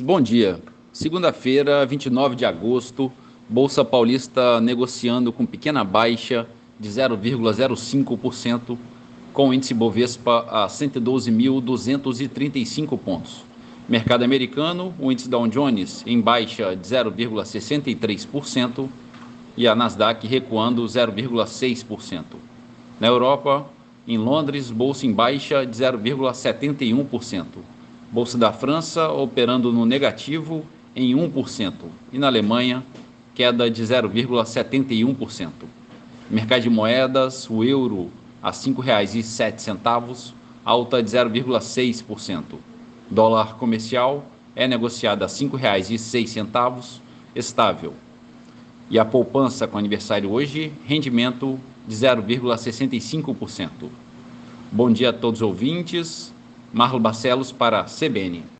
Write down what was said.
Bom dia. Segunda-feira, 29 de agosto, Bolsa Paulista negociando com pequena baixa de 0,05%, com o índice Bovespa a 112.235 pontos. Mercado americano, o índice Dow Jones em baixa de 0,63% e a Nasdaq recuando 0,6%. Na Europa, em Londres, bolsa em baixa de 0,71%. Bolsa da França operando no negativo em 1%. E na Alemanha, queda de 0,71%. Mercado de moedas, o euro a R$ 5,07, alta de 0,6%. Dólar comercial é negociado a R$ 5,06, estável. E a poupança com aniversário hoje, rendimento de 0,65%. Bom dia a todos os ouvintes. Marlo Barcelos para CBN.